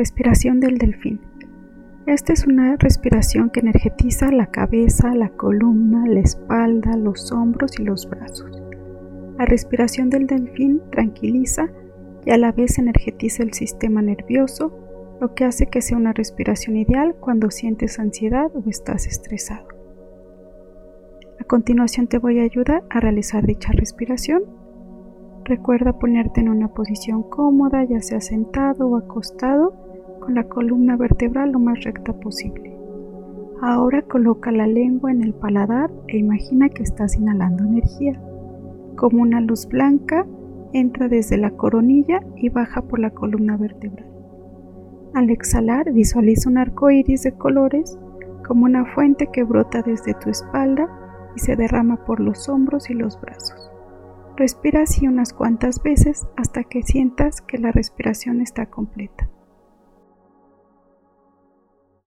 Respiración del delfín. Esta es una respiración que energetiza la cabeza, la columna, la espalda, los hombros y los brazos. La respiración del delfín tranquiliza y a la vez energetiza el sistema nervioso, lo que hace que sea una respiración ideal cuando sientes ansiedad o estás estresado. A continuación te voy a ayudar a realizar dicha respiración. Recuerda ponerte en una posición cómoda, ya sea sentado o acostado, la columna vertebral lo más recta posible. Ahora coloca la lengua en el paladar e imagina que estás inhalando energía. Como una luz blanca entra desde la coronilla y baja por la columna vertebral. Al exhalar, visualiza un arco iris de colores como una fuente que brota desde tu espalda y se derrama por los hombros y los brazos. Respira así unas cuantas veces hasta que sientas que la respiración está completa.